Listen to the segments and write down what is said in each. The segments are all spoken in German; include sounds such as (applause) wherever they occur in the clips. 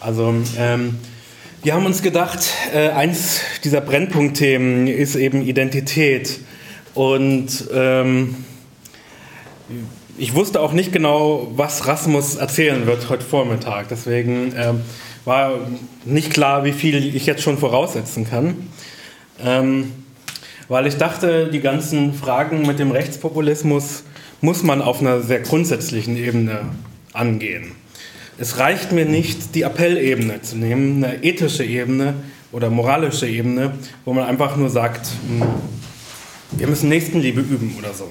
Also ähm, wir haben uns gedacht, äh, eins dieser Brennpunktthemen ist eben Identität. Und ähm, ich wusste auch nicht genau, was Rasmus erzählen wird heute Vormittag. Deswegen ähm, war nicht klar, wie viel ich jetzt schon voraussetzen kann. Ähm, weil ich dachte, die ganzen Fragen mit dem Rechtspopulismus muss man auf einer sehr grundsätzlichen Ebene angehen. Es reicht mir nicht, die Appellebene zu nehmen, eine ethische Ebene oder moralische Ebene, wo man einfach nur sagt, hm, wir müssen Nächstenliebe üben oder so.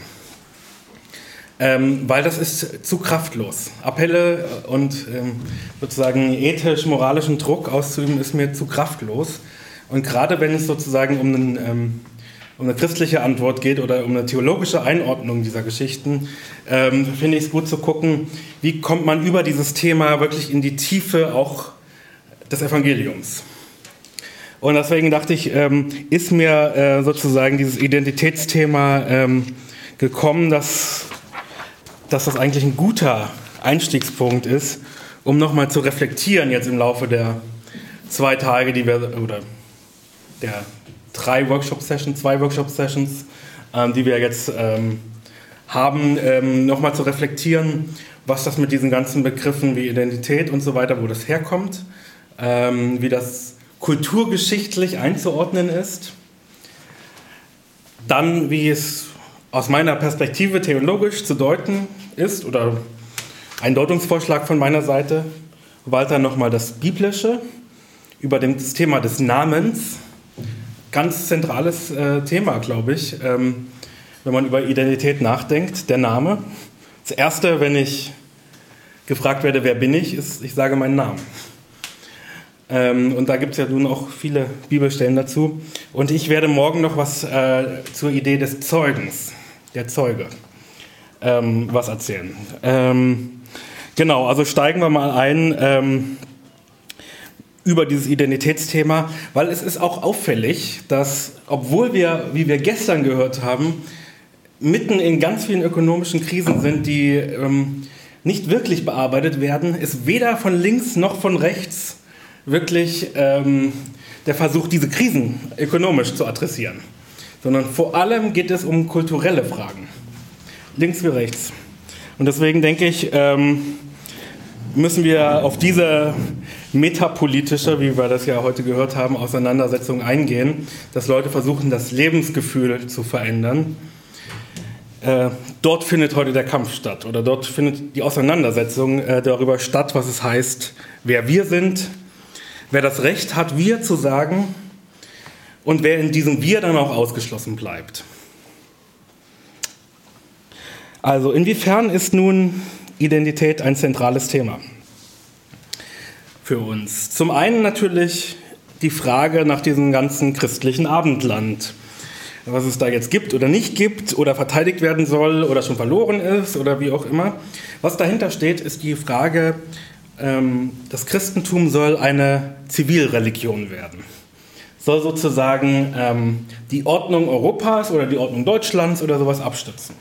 Ähm, weil das ist zu kraftlos. Appelle und ähm, sozusagen ethisch-moralischen Druck auszuüben, ist mir zu kraftlos. Und gerade wenn es sozusagen um einen ähm, um eine christliche Antwort geht oder um eine theologische Einordnung dieser Geschichten, ähm, finde ich es gut zu gucken, wie kommt man über dieses Thema wirklich in die Tiefe auch des Evangeliums. Und deswegen dachte ich, ähm, ist mir äh, sozusagen dieses Identitätsthema ähm, gekommen, dass, dass das eigentlich ein guter Einstiegspunkt ist, um nochmal zu reflektieren jetzt im Laufe der zwei Tage, die wir, oder der drei Workshop-Sessions, zwei Workshop-Sessions, ähm, die wir jetzt ähm, haben, ähm, nochmal zu reflektieren, was das mit diesen ganzen Begriffen wie Identität und so weiter, wo das herkommt, ähm, wie das kulturgeschichtlich einzuordnen ist. Dann, wie es aus meiner Perspektive theologisch zu deuten ist oder ein Deutungsvorschlag von meiner Seite. Weiter nochmal das Biblische über das Thema des Namens ganz zentrales äh, Thema, glaube ich, ähm, wenn man über Identität nachdenkt, der Name. Das Erste, wenn ich gefragt werde, wer bin ich, ist, ich sage meinen Namen. Ähm, und da gibt es ja nun auch viele Bibelstellen dazu. Und ich werde morgen noch was äh, zur Idee des Zeugens, der Zeuge, ähm, was erzählen. Ähm, genau, also steigen wir mal ein ähm, über dieses Identitätsthema, weil es ist auch auffällig, dass obwohl wir, wie wir gestern gehört haben, mitten in ganz vielen ökonomischen Krisen sind, die ähm, nicht wirklich bearbeitet werden, ist weder von links noch von rechts wirklich ähm, der Versuch, diese Krisen ökonomisch zu adressieren, sondern vor allem geht es um kulturelle Fragen, links wie rechts. Und deswegen denke ich, ähm, müssen wir auf diese metapolitische, wie wir das ja heute gehört haben, Auseinandersetzung eingehen, dass Leute versuchen, das Lebensgefühl zu verändern. Äh, dort findet heute der Kampf statt oder dort findet die Auseinandersetzung äh, darüber statt, was es heißt, wer wir sind, wer das Recht hat, wir zu sagen und wer in diesem Wir dann auch ausgeschlossen bleibt. Also inwiefern ist nun Identität ein zentrales Thema? Für uns. Zum einen natürlich die Frage nach diesem ganzen christlichen Abendland. Was es da jetzt gibt oder nicht gibt oder verteidigt werden soll oder schon verloren ist oder wie auch immer. Was dahinter steht, ist die Frage, ähm, das Christentum soll eine Zivilreligion werden. Soll sozusagen ähm, die Ordnung Europas oder die Ordnung Deutschlands oder sowas abstützen.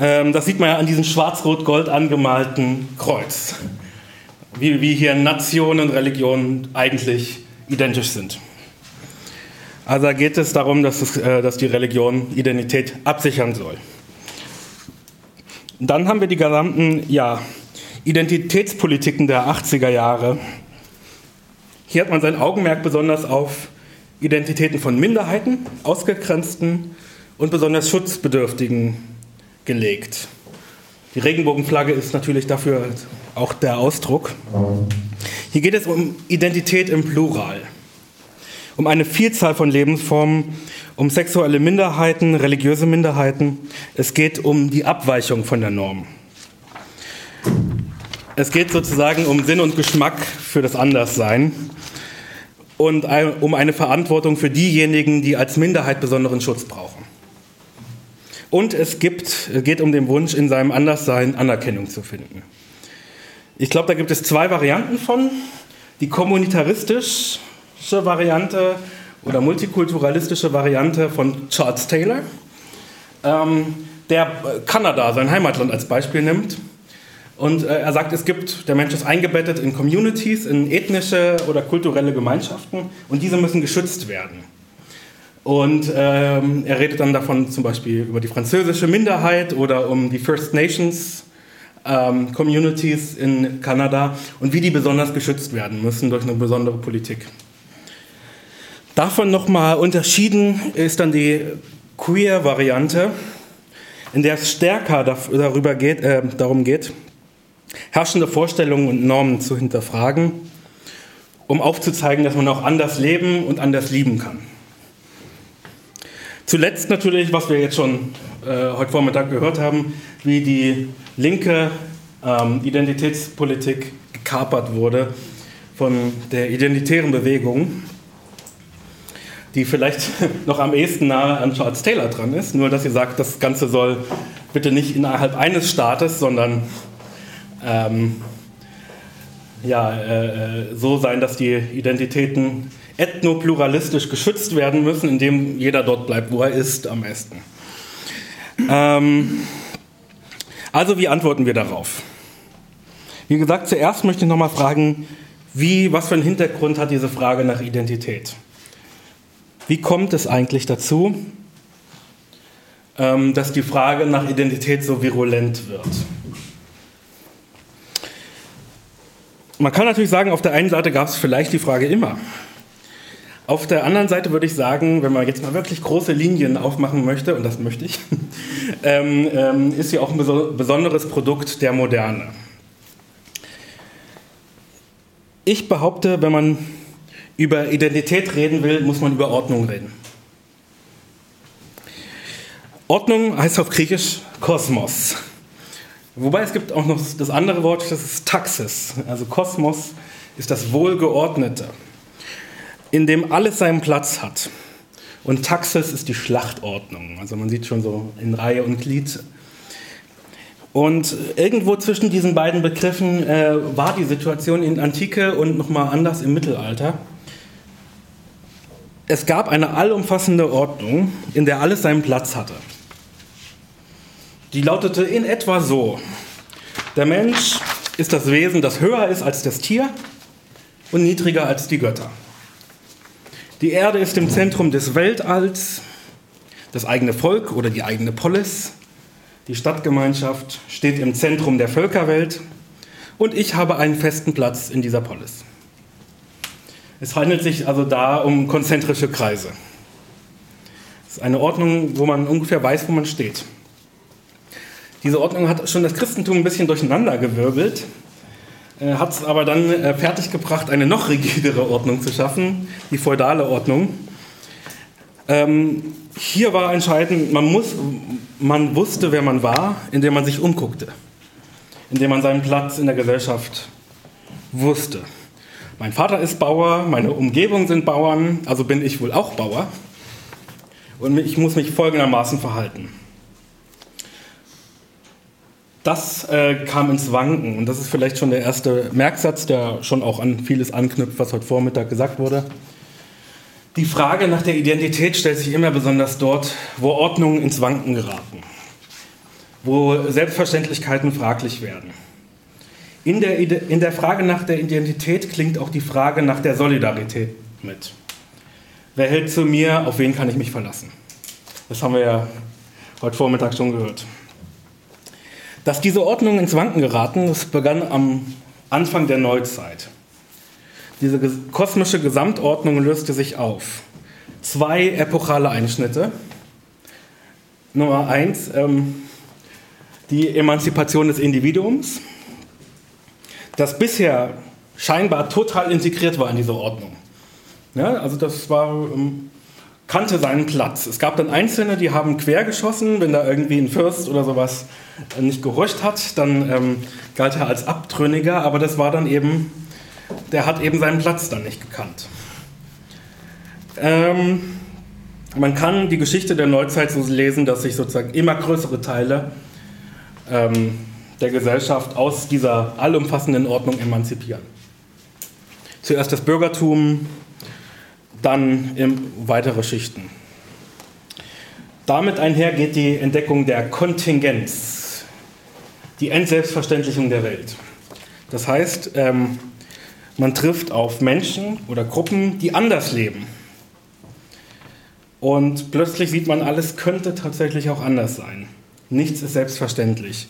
Ähm, das sieht man ja an diesem schwarz-rot-gold angemalten Kreuz wie, wie hier Nation und Religion eigentlich identisch sind. Also geht es darum, dass, es, äh, dass die Religion Identität absichern soll. Dann haben wir die gesamten ja, Identitätspolitiken der 80er Jahre. Hier hat man sein Augenmerk besonders auf Identitäten von Minderheiten, Ausgegrenzten und besonders Schutzbedürftigen gelegt. Die Regenbogenflagge ist natürlich dafür auch der Ausdruck. Hier geht es um Identität im Plural, um eine Vielzahl von Lebensformen, um sexuelle Minderheiten, religiöse Minderheiten. Es geht um die Abweichung von der Norm. Es geht sozusagen um Sinn und Geschmack für das Anderssein und um eine Verantwortung für diejenigen, die als Minderheit besonderen Schutz brauchen. Und es gibt, geht um den Wunsch, in seinem Anderssein Anerkennung zu finden. Ich glaube, da gibt es zwei Varianten von. Die kommunitaristische Variante oder multikulturalistische Variante von Charles Taylor, ähm, der Kanada, sein Heimatland, als Beispiel nimmt Und äh, er sagt, es gibt, der Mensch ist eingebettet in Communities, in ethnische oder kulturelle Gemeinschaften und diese müssen geschützt werden. Und ähm, er redet dann davon zum Beispiel über die französische Minderheit oder um die First Nations ähm, Communities in Kanada und wie die besonders geschützt werden müssen durch eine besondere Politik. Davon nochmal unterschieden ist dann die Queer-Variante, in der es stärker darüber geht, äh, darum geht, herrschende Vorstellungen und Normen zu hinterfragen, um aufzuzeigen, dass man auch anders leben und anders lieben kann. Zuletzt natürlich, was wir jetzt schon äh, heute Vormittag gehört haben, wie die linke ähm, Identitätspolitik gekapert wurde von der identitären Bewegung, die vielleicht (laughs) noch am ehesten nahe an Charles Taylor dran ist, nur dass sie sagt, das Ganze soll bitte nicht innerhalb eines Staates, sondern ähm, ja, äh, so sein, dass die Identitäten ethnopluralistisch geschützt werden müssen, indem jeder dort bleibt, wo er ist, am besten. Ähm, also wie antworten wir darauf? Wie gesagt, zuerst möchte ich nochmal fragen, wie, was für einen Hintergrund hat diese Frage nach Identität? Wie kommt es eigentlich dazu, ähm, dass die Frage nach Identität so virulent wird? Man kann natürlich sagen, auf der einen Seite gab es vielleicht die Frage immer. Auf der anderen Seite würde ich sagen, wenn man jetzt mal wirklich große Linien aufmachen möchte, und das möchte ich, (laughs) ähm, ähm, ist sie auch ein besonderes Produkt der Moderne. Ich behaupte, wenn man über Identität reden will, muss man über Ordnung reden. Ordnung heißt auf Griechisch Kosmos. Wobei es gibt auch noch das andere Wort, das ist Taxis. Also Kosmos ist das Wohlgeordnete, in dem alles seinen Platz hat. Und Taxis ist die Schlachtordnung. Also man sieht schon so in Reihe und Glied. Und irgendwo zwischen diesen beiden Begriffen äh, war die Situation in Antike und nochmal anders im Mittelalter. Es gab eine allumfassende Ordnung, in der alles seinen Platz hatte. Die lautete in etwa so. Der Mensch ist das Wesen, das höher ist als das Tier und niedriger als die Götter. Die Erde ist im Zentrum des Weltalls, das eigene Volk oder die eigene Polis, die Stadtgemeinschaft steht im Zentrum der Völkerwelt und ich habe einen festen Platz in dieser Polis. Es handelt sich also da um konzentrische Kreise. Es ist eine Ordnung, wo man ungefähr weiß, wo man steht. Diese Ordnung hat schon das Christentum ein bisschen durcheinandergewirbelt, äh, hat es aber dann äh, fertiggebracht, eine noch rigidere Ordnung zu schaffen, die feudale Ordnung. Ähm, hier war entscheidend, man, muss, man wusste, wer man war, indem man sich umguckte, indem man seinen Platz in der Gesellschaft wusste. Mein Vater ist Bauer, meine Umgebung sind Bauern, also bin ich wohl auch Bauer. Und ich muss mich folgendermaßen verhalten das äh, kam ins Wanken. Und das ist vielleicht schon der erste Merksatz, der schon auch an vieles anknüpft, was heute Vormittag gesagt wurde. Die Frage nach der Identität stellt sich immer besonders dort, wo Ordnungen ins Wanken geraten, wo Selbstverständlichkeiten fraglich werden. In der, in der Frage nach der Identität klingt auch die Frage nach der Solidarität mit. Wer hält zu mir, auf wen kann ich mich verlassen? Das haben wir ja heute Vormittag schon gehört. Dass diese Ordnungen ins Wanken geraten, das begann am Anfang der Neuzeit. Diese kosmische Gesamtordnung löste sich auf. Zwei epochale Einschnitte. Nummer eins, ähm, die Emanzipation des Individuums, das bisher scheinbar total integriert war in diese Ordnung. Ja, also das war ähm, kannte seinen Platz. Es gab dann Einzelne, die haben quer geschossen, wenn da irgendwie ein Fürst oder sowas nicht gehorcht hat, dann ähm, galt er als Abtrünniger, aber das war dann eben, der hat eben seinen Platz dann nicht gekannt. Ähm, man kann die Geschichte der Neuzeit so lesen, dass sich sozusagen immer größere Teile ähm, der Gesellschaft aus dieser allumfassenden Ordnung emanzipieren. Zuerst das Bürgertum, dann weitere Schichten. Damit einher geht die Entdeckung der Kontingenz. die Entselbstverständlichung der Welt. Das heißt, ähm, man trifft auf Menschen oder Gruppen, die anders leben. Und plötzlich sieht man, alles könnte tatsächlich auch anders sein. Nichts ist selbstverständlich.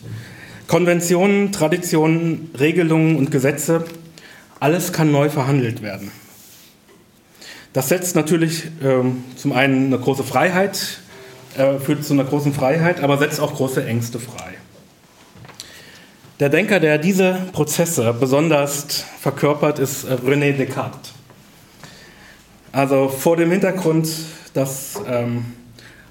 Konventionen, Traditionen, Regelungen und Gesetze, alles kann neu verhandelt werden. Das setzt natürlich ähm, zum einen eine große Freiheit, äh, führt zu einer großen Freiheit, aber setzt auch große Ängste frei. Der Denker, der diese Prozesse besonders verkörpert, ist äh, René Descartes. Also vor dem Hintergrund, dass ähm,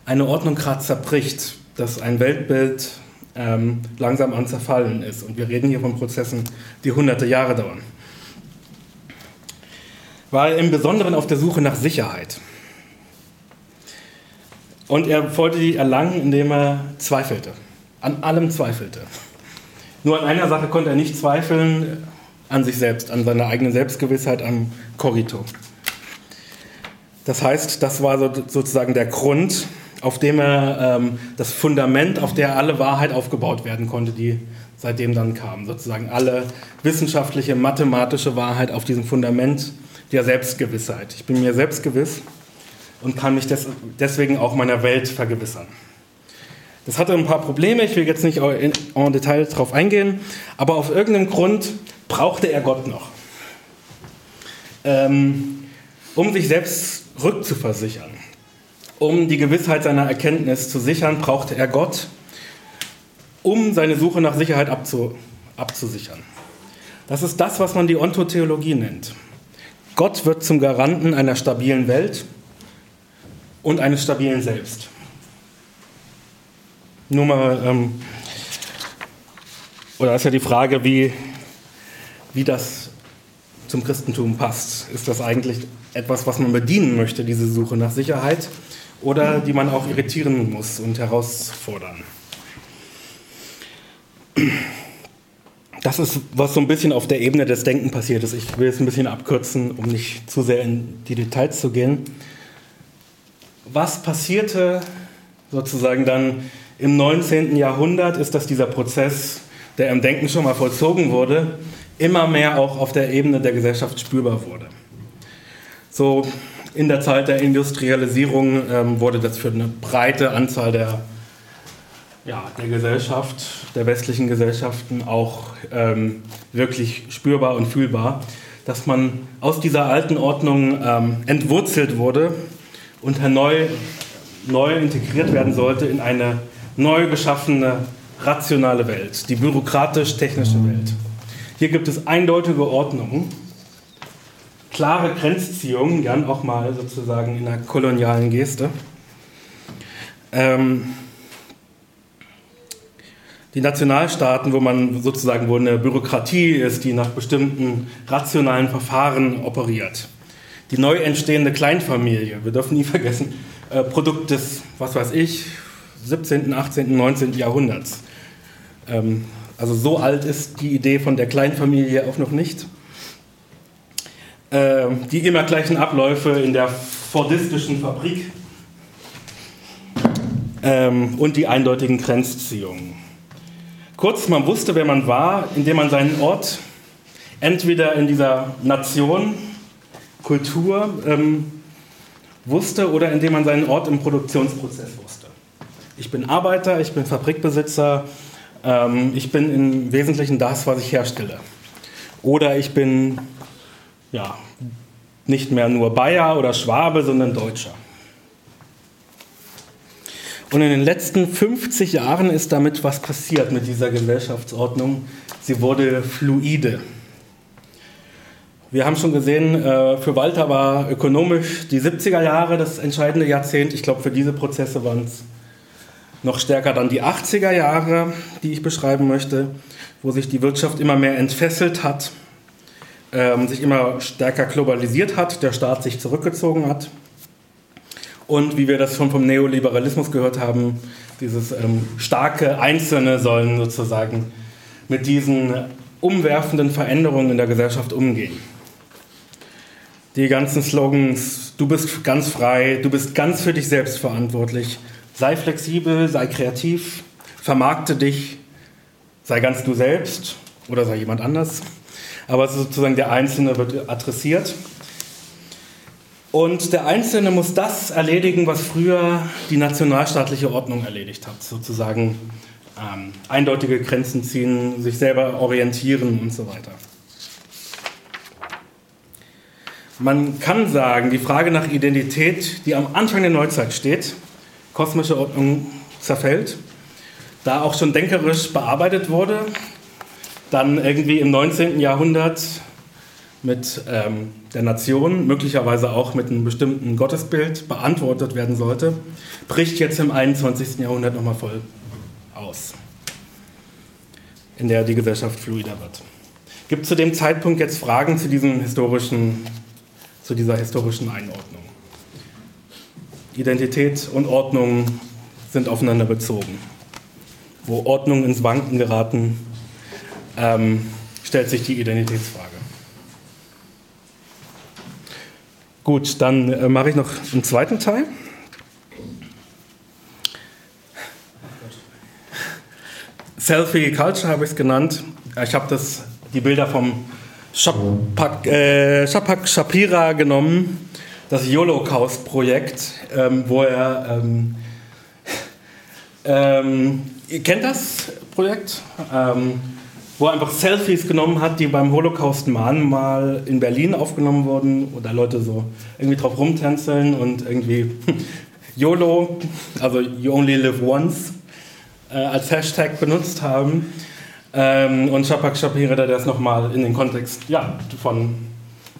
eine Ordnung gerade zerbricht, dass ein Weltbild ähm, langsam am Zerfallen ist. Und wir reden hier von Prozessen, die hunderte Jahre dauern. War er im Besonderen auf der Suche nach Sicherheit. Und er wollte die erlangen, indem er zweifelte. An allem zweifelte. Nur an einer Sache konnte er nicht zweifeln, an sich selbst, an seiner eigenen Selbstgewissheit, am Korito. Das heißt, das war sozusagen der Grund, auf dem er ähm, das Fundament, auf der alle Wahrheit aufgebaut werden konnte, die seitdem dann kam. Sozusagen alle wissenschaftliche, mathematische Wahrheit auf diesem Fundament der Selbstgewissheit. Ich bin mir selbstgewiss und kann mich des, deswegen auch meiner Welt vergewissern. Das hatte ein paar Probleme, ich will jetzt nicht in, en Detail darauf eingehen, aber auf irgendeinem Grund brauchte er Gott noch, ähm, um sich selbst rückzuversichern. Um die Gewissheit seiner Erkenntnis zu sichern, brauchte er Gott, um seine Suche nach Sicherheit abzu, abzusichern. Das ist das, was man die Ontotheologie nennt. Gott wird zum Garanten einer stabilen Welt und eines stabilen Selbst. Nur mal, ähm, oder ist ja die Frage, wie, wie das zum Christentum passt. Ist das eigentlich etwas, was man bedienen möchte, diese Suche nach Sicherheit? oder die man auch irritieren muss und herausfordern. Das ist, was so ein bisschen auf der Ebene des Denken passiert ist. Ich will es ein bisschen abkürzen, um nicht zu sehr in die Details zu gehen. Was passierte sozusagen dann im 19. Jahrhundert, ist, dass dieser Prozess, der im Denken schon mal vollzogen wurde, immer mehr auch auf der Ebene der Gesellschaft spürbar wurde. So in der Zeit der Industrialisierung ähm, wurde das für eine breite Anzahl der, ja, der Gesellschaft, der westlichen Gesellschaften auch ähm, wirklich spürbar und fühlbar, dass man aus dieser alten Ordnung ähm, entwurzelt wurde und neu, neu integriert werden sollte in eine neu geschaffene, rationale Welt, die bürokratisch-technische Welt. Hier gibt es eindeutige Ordnungen klare Grenzziehung, gern auch mal sozusagen in einer kolonialen Geste. Ähm, die Nationalstaaten, wo man sozusagen, wo eine Bürokratie ist, die nach bestimmten rationalen Verfahren operiert. Die neu entstehende Kleinfamilie, wir dürfen nie vergessen, äh, Produkt des, was weiß ich, 17., 18., 19. Jahrhunderts. Ähm, also so alt ist die Idee von der Kleinfamilie auch noch nicht. Ähm, die immer gleichen Abläufe in der fordistischen Fabrik ähm, und die eindeutigen Grenzziehungen. Kurz, man wusste, wer man war, indem man seinen Ort entweder in dieser Nation, Kultur ähm, wusste oder indem man seinen Ort im Produktionsprozess wusste. Ich bin Arbeiter, ich bin Fabrikbesitzer, ähm, ich bin im Wesentlichen das, was ich herstelle. Oder ich bin ja, nicht mehr nur Bayer oder Schwabe, sondern Deutscher. Und in den letzten 50 Jahren ist damit was passiert mit dieser Gesellschaftsordnung. Sie wurde fluide. Wir haben schon gesehen, äh, für Walter war ökonomisch die 70er Jahre das entscheidende Jahrzehnt. Ich glaube, für diese Prozesse waren es noch stärker dann die 80er Jahre, die ich beschreiben möchte, wo sich die Wirtschaft immer mehr entfesselt hat ähm, sich immer stärker globalisiert hat, der Staat sich zurückgezogen hat. Und wie wir das schon vom Neoliberalismus gehört haben, dieses ähm, starke Einzelne sollen sozusagen mit diesen umwerfenden Veränderungen in der Gesellschaft umgehen. Die ganzen Slogans, du bist ganz frei, du bist ganz für dich selbst verantwortlich, sei flexibel, sei kreativ, vermarkte dich, sei ganz du selbst oder sei jemand anders. Aber sozusagen der Einzelne wird adressiert. Und der Einzelne muss das erledigen, was früher die nationalstaatliche Ordnung erledigt hat. Sozusagen ähm, eindeutige Grenzen ziehen, sich selber orientieren und so weiter. Man kann sagen, die Frage nach Identität, die am Anfang der Neuzeit steht, kosmische Ordnung zerfällt, da auch schon denkerisch bearbeitet wurde, dann irgendwie im 19. Jahrhundert mit ähm, der Nation, möglicherweise auch mit einem bestimmten Gottesbild beantwortet werden sollte, bricht jetzt im 21. Jahrhundert nochmal voll aus, in der die Gesellschaft fluider wird. Gibt zu dem Zeitpunkt jetzt Fragen zu diesem historischen zu dieser historischen Einordnung. Identität und Ordnung sind aufeinander bezogen. Wo Ordnung ins Wanken geraten, ähm, stellt sich die Identitätsfrage. Gut, dann äh, mache ich noch einen zweiten Teil. Selfie Culture habe ich es genannt. Ich habe die Bilder vom Shapak, äh, Shapak Shapira genommen, das Holocaust-Projekt, ähm, wo er. Ähm, (laughs) ähm, ihr kennt das Projekt? Wo er einfach Selfies genommen hat, die beim Holocaust-Mahnmal in Berlin aufgenommen wurden, oder Leute so irgendwie drauf rumtänzeln und irgendwie (laughs) YOLO, also You Only Live Once, äh, als Hashtag benutzt haben. Ähm, und Shapak Shapira, der das nochmal in den Kontext ja, von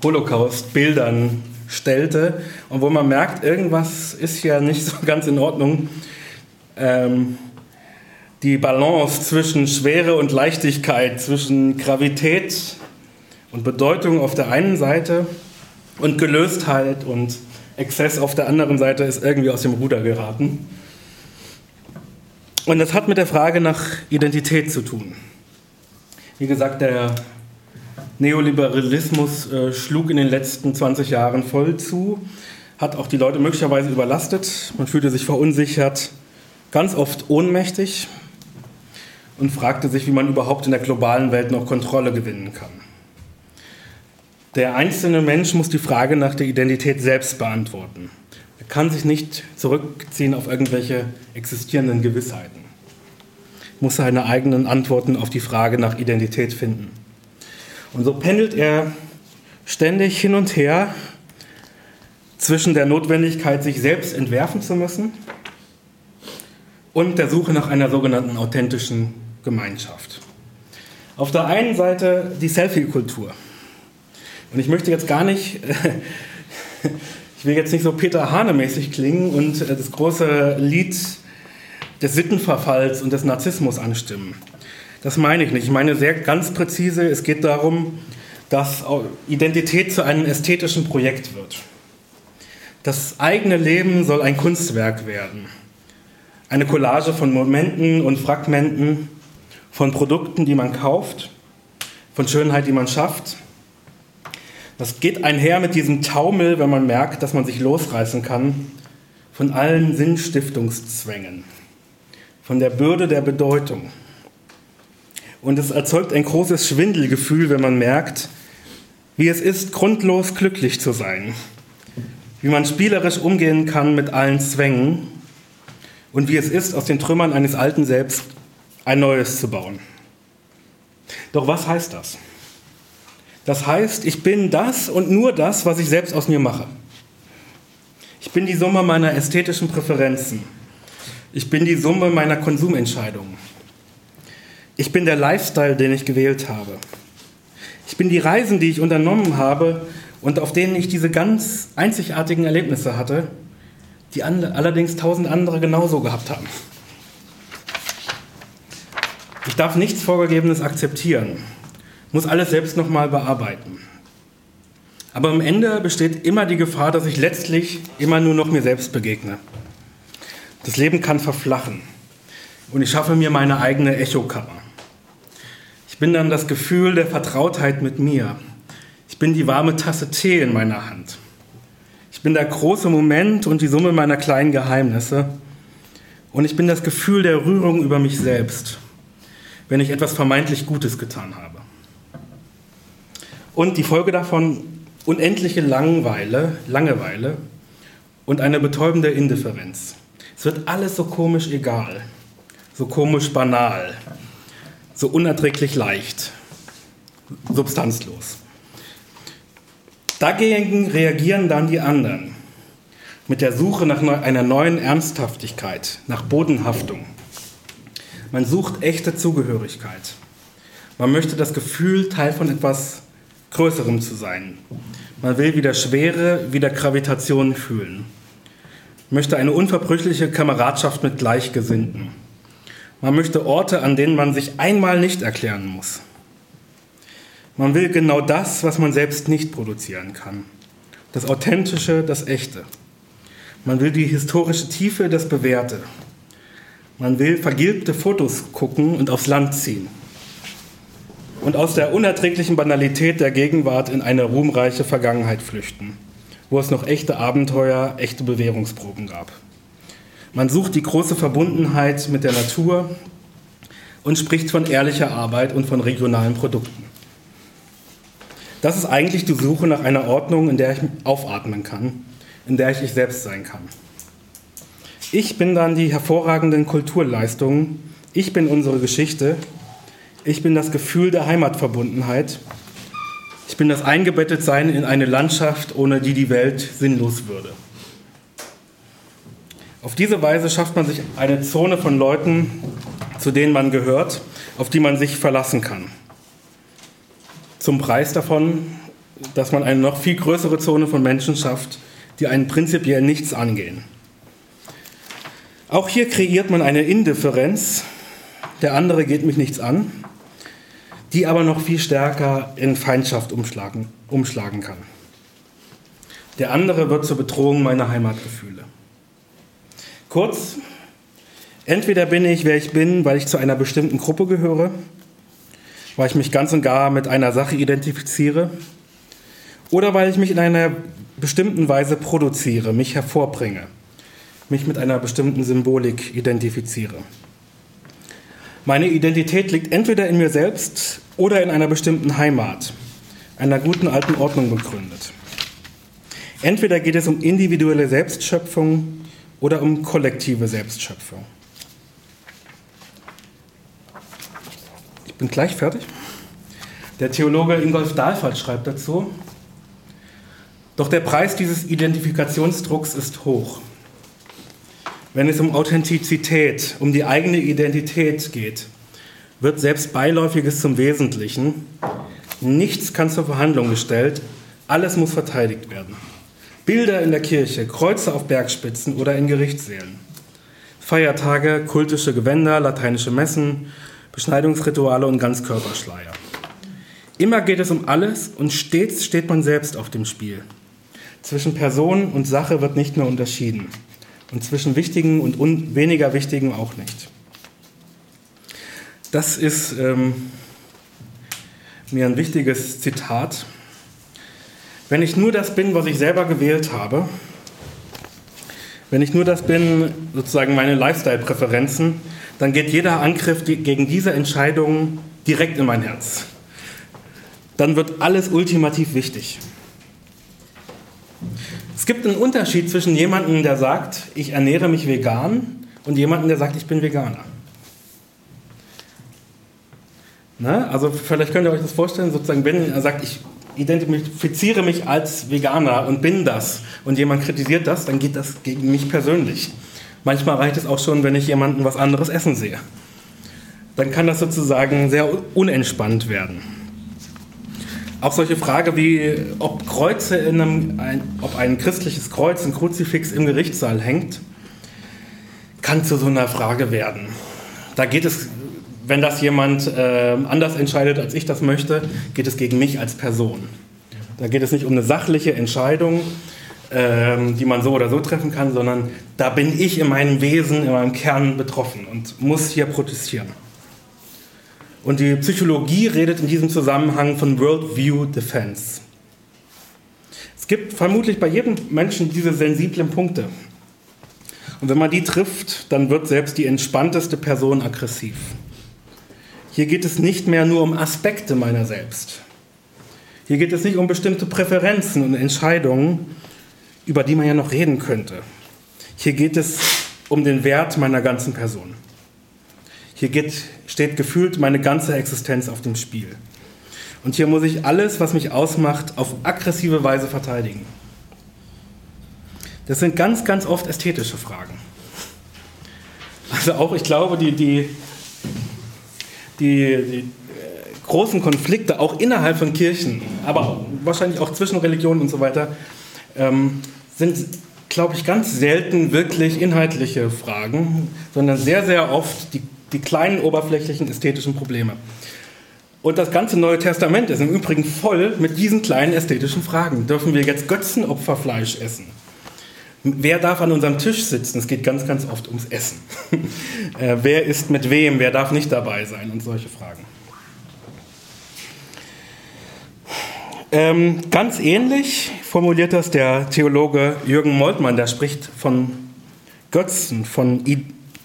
Holocaust-Bildern stellte und wo man merkt, irgendwas ist ja nicht so ganz in Ordnung. Ähm, die Balance zwischen Schwere und Leichtigkeit, zwischen Gravität und Bedeutung auf der einen Seite und Gelöstheit und Exzess auf der anderen Seite ist irgendwie aus dem Ruder geraten. Und das hat mit der Frage nach Identität zu tun. Wie gesagt, der Neoliberalismus äh, schlug in den letzten 20 Jahren voll zu, hat auch die Leute möglicherweise überlastet. Man fühlte sich verunsichert, ganz oft ohnmächtig und fragte sich, wie man überhaupt in der globalen Welt noch Kontrolle gewinnen kann. Der einzelne Mensch muss die Frage nach der Identität selbst beantworten. Er kann sich nicht zurückziehen auf irgendwelche existierenden Gewissheiten muss seine eigenen Antworten auf die Frage nach Identität finden. Und so pendelt er ständig hin und her zwischen der Notwendigkeit, sich selbst entwerfen zu müssen und der Suche nach einer sogenannten authentischen Gemeinschaft. Auf der einen Seite die Selfie-Kultur. Und ich möchte jetzt gar nicht, (laughs) ich will jetzt nicht so Peter Hane-mäßig klingen und das große Lied des Sittenverfalls und des Narzissmus anstimmen. Das meine ich nicht. Ich meine sehr ganz präzise, es geht darum, dass Identität zu einem ästhetischen Projekt wird. Das eigene Leben soll ein Kunstwerk werden. Eine Collage von Momenten und Fragmenten, von Produkten, die man kauft, von Schönheit, die man schafft. Das geht einher mit diesem Taumel, wenn man merkt, dass man sich losreißen kann von allen Sinnstiftungszwängen von der Bürde der Bedeutung. Und es erzeugt ein großes Schwindelgefühl, wenn man merkt, wie es ist, grundlos glücklich zu sein, wie man spielerisch umgehen kann mit allen Zwängen und wie es ist, aus den Trümmern eines alten Selbst ein neues zu bauen. Doch was heißt das? Das heißt, ich bin das und nur das, was ich selbst aus mir mache. Ich bin die Summe meiner ästhetischen Präferenzen ich bin die Summe meiner Konsumentscheidungen. Ich bin der Lifestyle, den ich gewählt habe. Ich bin die Reisen, die ich unternommen habe und auf denen ich diese ganz einzigartigen Erlebnisse hatte, die allerdings tausend andere genauso gehabt haben. Ich darf nichts Vorgegebenes akzeptieren, muss alles selbst nochmal bearbeiten. Aber am Ende besteht immer die Gefahr, dass ich letztlich immer nur noch mir selbst begegne. Das Leben kann verflachen und ich schaffe mir meine eigene Echokammer. Ich bin dann das Gefühl der Vertrautheit mit mir. Ich bin die warme Tasse Tee in meiner Hand. Ich bin der große Moment und die Summe meiner kleinen Geheimnisse. Und ich bin das Gefühl der Rührung über mich selbst. Wenn ich etwas vermeintlich Gutes getan habe. Und die Folge davon unendliche Langeweile, Langeweile und eine betäubende Indifferenz. Es wird alles so komisch egal, so komisch banal, so unerträglich leicht, substanzlos. Dagegen reagieren dann die anderen mit der Suche nach einer neuen Ernsthaftigkeit, nach Bodenhaftung. Man sucht echte Zugehörigkeit. Man möchte das Gefühl, Teil von etwas Größerem zu sein. Man will wieder Schwere, wieder Gravitation fühlen. Möchte eine unverbrüchliche Kameradschaft mit Gleichgesinnten. Man möchte Orte, an denen man sich einmal nicht erklären muss. Man will genau das, was man selbst nicht produzieren kann. Das Authentische, das Echte. Man will die historische Tiefe, das Bewährte. Man will vergilbte Fotos gucken und aufs Land ziehen. Und aus der unerträglichen Banalität der Gegenwart in eine ruhmreiche Vergangenheit flüchten, wo es noch echte Abenteuer, echte Bewährungsproben gab. Man sucht die große Verbundenheit mit der Natur und spricht von ehrlicher Arbeit und von regionalen Produkten. Das ist eigentlich die Suche nach einer Ordnung, in der ich aufatmen kann in der ich ich selbst sein kann. Ich bin dann die hervorragenden Kulturleistungen, ich bin unsere Geschichte, ich bin das Gefühl der Heimatverbundenheit, ich bin das Eingebettetsein in eine Landschaft, ohne die die Welt sinnlos würde. Auf diese Weise schafft man sich eine Zone von Leuten, zu denen man gehört, auf die man sich verlassen kann. Zum Preis davon, dass man eine noch viel größere Zone von Menschen schafft, die einen prinzipiell nichts angehen. Auch hier kreiert man eine Indifferenz, der andere geht mich nichts an, die aber noch viel stärker in Feindschaft umschlagen, umschlagen kann. Der andere wird zur Bedrohung meiner Heimatgefühle. Kurz, entweder bin ich, wer ich bin, weil ich zu einer bestimmten Gruppe gehöre, weil ich mich ganz und gar mit einer Sache identifiziere, oder weil ich mich in einer bestimmten Weise produziere, mich hervorbringe, mich mit einer bestimmten Symbolik identifiziere. Meine Identität liegt entweder in mir selbst oder in einer bestimmten Heimat, einer guten alten Ordnung begründet. Entweder geht es um individuelle Selbstschöpfung oder um kollektive Selbstschöpfung. Ich bin gleich fertig. Der Theologe Ingolf Dahlfeld schreibt dazu, doch der Preis dieses Identifikationsdrucks ist hoch. Wenn es um Authentizität, um die eigene Identität geht, wird selbst Beiläufiges zum Wesentlichen. Nichts kann zur Verhandlung gestellt, alles muss verteidigt werden. Bilder in der Kirche, Kreuze auf Bergspitzen oder in Gerichtssälen. Feiertage, kultische Gewänder, lateinische Messen, Beschneidungsrituale und Ganzkörperschleier. Immer geht es um alles und stets steht man selbst auf dem Spiel. Zwischen Person und Sache wird nicht mehr unterschieden und zwischen wichtigen und weniger wichtigen auch nicht. Das ist ähm, mir ein wichtiges Zitat. Wenn ich nur das bin, was ich selber gewählt habe, wenn ich nur das bin, sozusagen meine Lifestyle-Präferenzen, dann geht jeder Angriff gegen diese Entscheidung direkt in mein Herz. Dann wird alles ultimativ wichtig. Es gibt einen Unterschied zwischen jemandem, der sagt, ich ernähre mich vegan, und jemandem, der sagt, ich bin Veganer. Ne? Also vielleicht könnt ihr euch das vorstellen, sozusagen, wenn er sagt, ich identifiziere mich als Veganer und bin das, und jemand kritisiert das, dann geht das gegen mich persönlich. Manchmal reicht es auch schon, wenn ich jemanden was anderes essen sehe. Dann kann das sozusagen sehr unentspannt werden. Auch solche Frage wie, ob Kreuze in einem, ein, ob ein christliches Kreuz, ein Kruzifix im Gerichtssaal hängt, kann zu so einer Frage werden. Da geht es, wenn das jemand äh, anders entscheidet, als ich das möchte, geht es gegen mich als Person. Da geht es nicht um eine sachliche Entscheidung, äh, die man so oder so treffen kann, sondern da bin ich in meinem Wesen, in meinem Kern betroffen und muss hier protestieren. Und die Psychologie redet in diesem Zusammenhang von Worldview Defense. Es gibt vermutlich bei jedem Menschen diese sensiblen Punkte. Und wenn man die trifft, dann wird selbst die entspannteste Person aggressiv. Hier geht es nicht mehr nur um Aspekte meiner selbst. Hier geht es nicht um bestimmte Präferenzen und Entscheidungen, über die man ja noch reden könnte. Hier geht es um den Wert meiner ganzen Person. Hier geht, steht gefühlt meine ganze Existenz auf dem Spiel. Und hier muss ich alles, was mich ausmacht, auf aggressive Weise verteidigen. Das sind ganz, ganz oft ästhetische Fragen. Also auch, ich glaube, die, die, die, die großen Konflikte, auch innerhalb von Kirchen, aber wahrscheinlich auch zwischen Religionen und so weiter, ähm, sind, glaube ich, ganz selten wirklich inhaltliche Fragen, sondern sehr, sehr oft die, die kleinen oberflächlichen ästhetischen Probleme. Und das ganze Neue Testament ist im Übrigen voll mit diesen kleinen ästhetischen Fragen. Dürfen wir jetzt Götzenopferfleisch essen? Wer darf an unserem Tisch sitzen? Es geht ganz, ganz oft ums Essen. (laughs) äh, wer ist mit wem? Wer darf nicht dabei sein? Und solche Fragen. Ähm, ganz ähnlich formuliert das der Theologe Jürgen Moltmann, der spricht von Götzen, von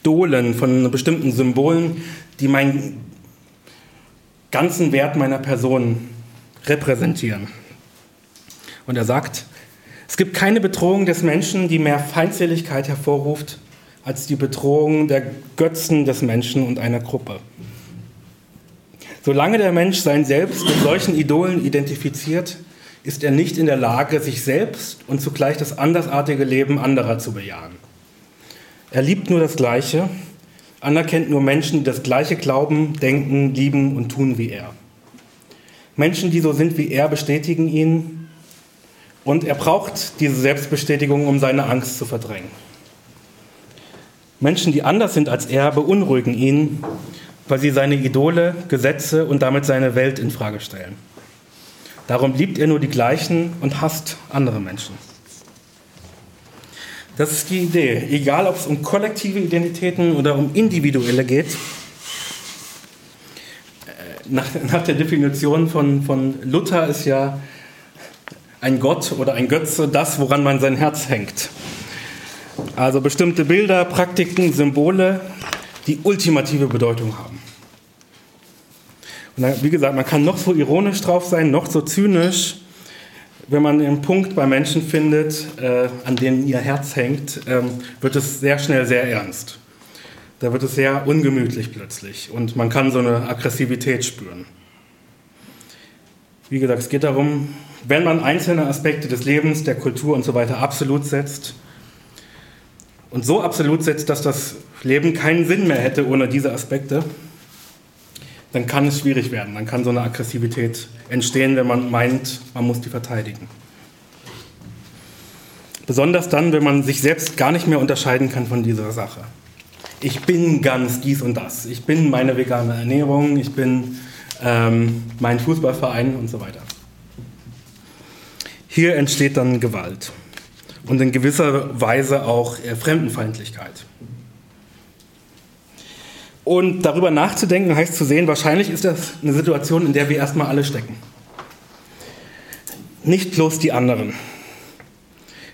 Idolen, von bestimmten Symbolen, die meinen ganzen Wert meiner Person repräsentieren. Und er sagt, es gibt keine Bedrohung des Menschen, die mehr Feindseligkeit hervorruft, als die Bedrohung der Götzen des Menschen und einer Gruppe. Solange der Mensch sein Selbst mit solchen Idolen identifiziert, ist er nicht in der Lage, sich selbst und zugleich das andersartige Leben anderer zu bejahen. Er liebt nur das Gleiche, anerkennt nur Menschen, die das Gleiche glauben, denken, lieben und tun wie er. Menschen, die so sind wie er, bestätigen ihn und er braucht diese Selbstbestätigung, um seine Angst zu verdrängen. Menschen, die anders sind als er, beunruhigen ihn weil sie seine Idole, Gesetze und damit seine Welt in Frage stellen. Darum liebt er nur die gleichen und hasst andere Menschen. Das ist die Idee. Egal, ob es um kollektive Identitäten oder um individuelle geht. Äh, nach, nach der Definition von, von Luther ist ja ein Gott oder ein Götze das, woran man sein Herz hängt. Also bestimmte Bilder, Praktiken, Symbole, die ultimative Bedeutung haben. Und wie gesagt, man kann noch so ironisch drauf sein, noch so zynisch. Wenn man einen Punkt bei Menschen findet, äh, an denen ihr Herz hängt, ähm, wird es sehr schnell sehr ernst. Da wird es sehr ungemütlich plötzlich und man kann so eine Aggressivität spüren. Wie gesagt, es geht darum, wenn man einzelne Aspekte des Lebens, der Kultur und so weiter absolut setzt und so absolut setzt, dass das Leben keinen Sinn mehr hätte ohne diese Aspekte, dann kann es schwierig werden. Dann kann so eine Aggressivität entstehen, wenn man meint, man muss die verteidigen. Besonders dann, wenn man sich selbst gar nicht mehr unterscheiden kann von dieser Sache. Ich bin ganz dies und das. Ich bin meine vegane Ernährung, ich bin ähm, mein Fußballverein und so weiter. Hier entsteht dann Gewalt und in gewisser Weise auch äh, Fremdenfeindlichkeit. Und darüber nachzudenken heißt zu sehen, wahrscheinlich ist das eine Situation, in der wir erstmal alle stecken. Nicht bloß die anderen,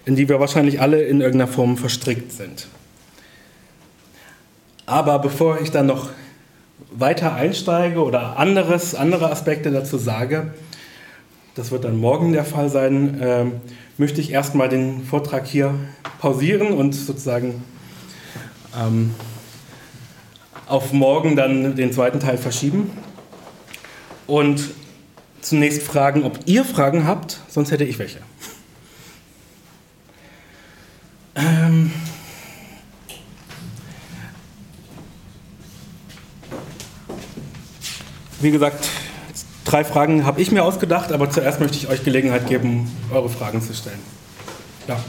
in die wir wahrscheinlich alle in irgendeiner Form verstrickt sind. Aber bevor ich dann noch weiter einsteige oder anderes, andere Aspekte dazu sage, das wird dann morgen der Fall sein, äh, möchte ich erstmal den Vortrag hier pausieren und sozusagen ähm, auf morgen dann den zweiten Teil verschieben. Und zunächst fragen, ob ihr Fragen habt, sonst hätte ich welche. Ähm Wie gesagt, drei Fragen habe ich mir ausgedacht, aber zuerst möchte ich euch Gelegenheit geben, eure Fragen zu stellen. Ja.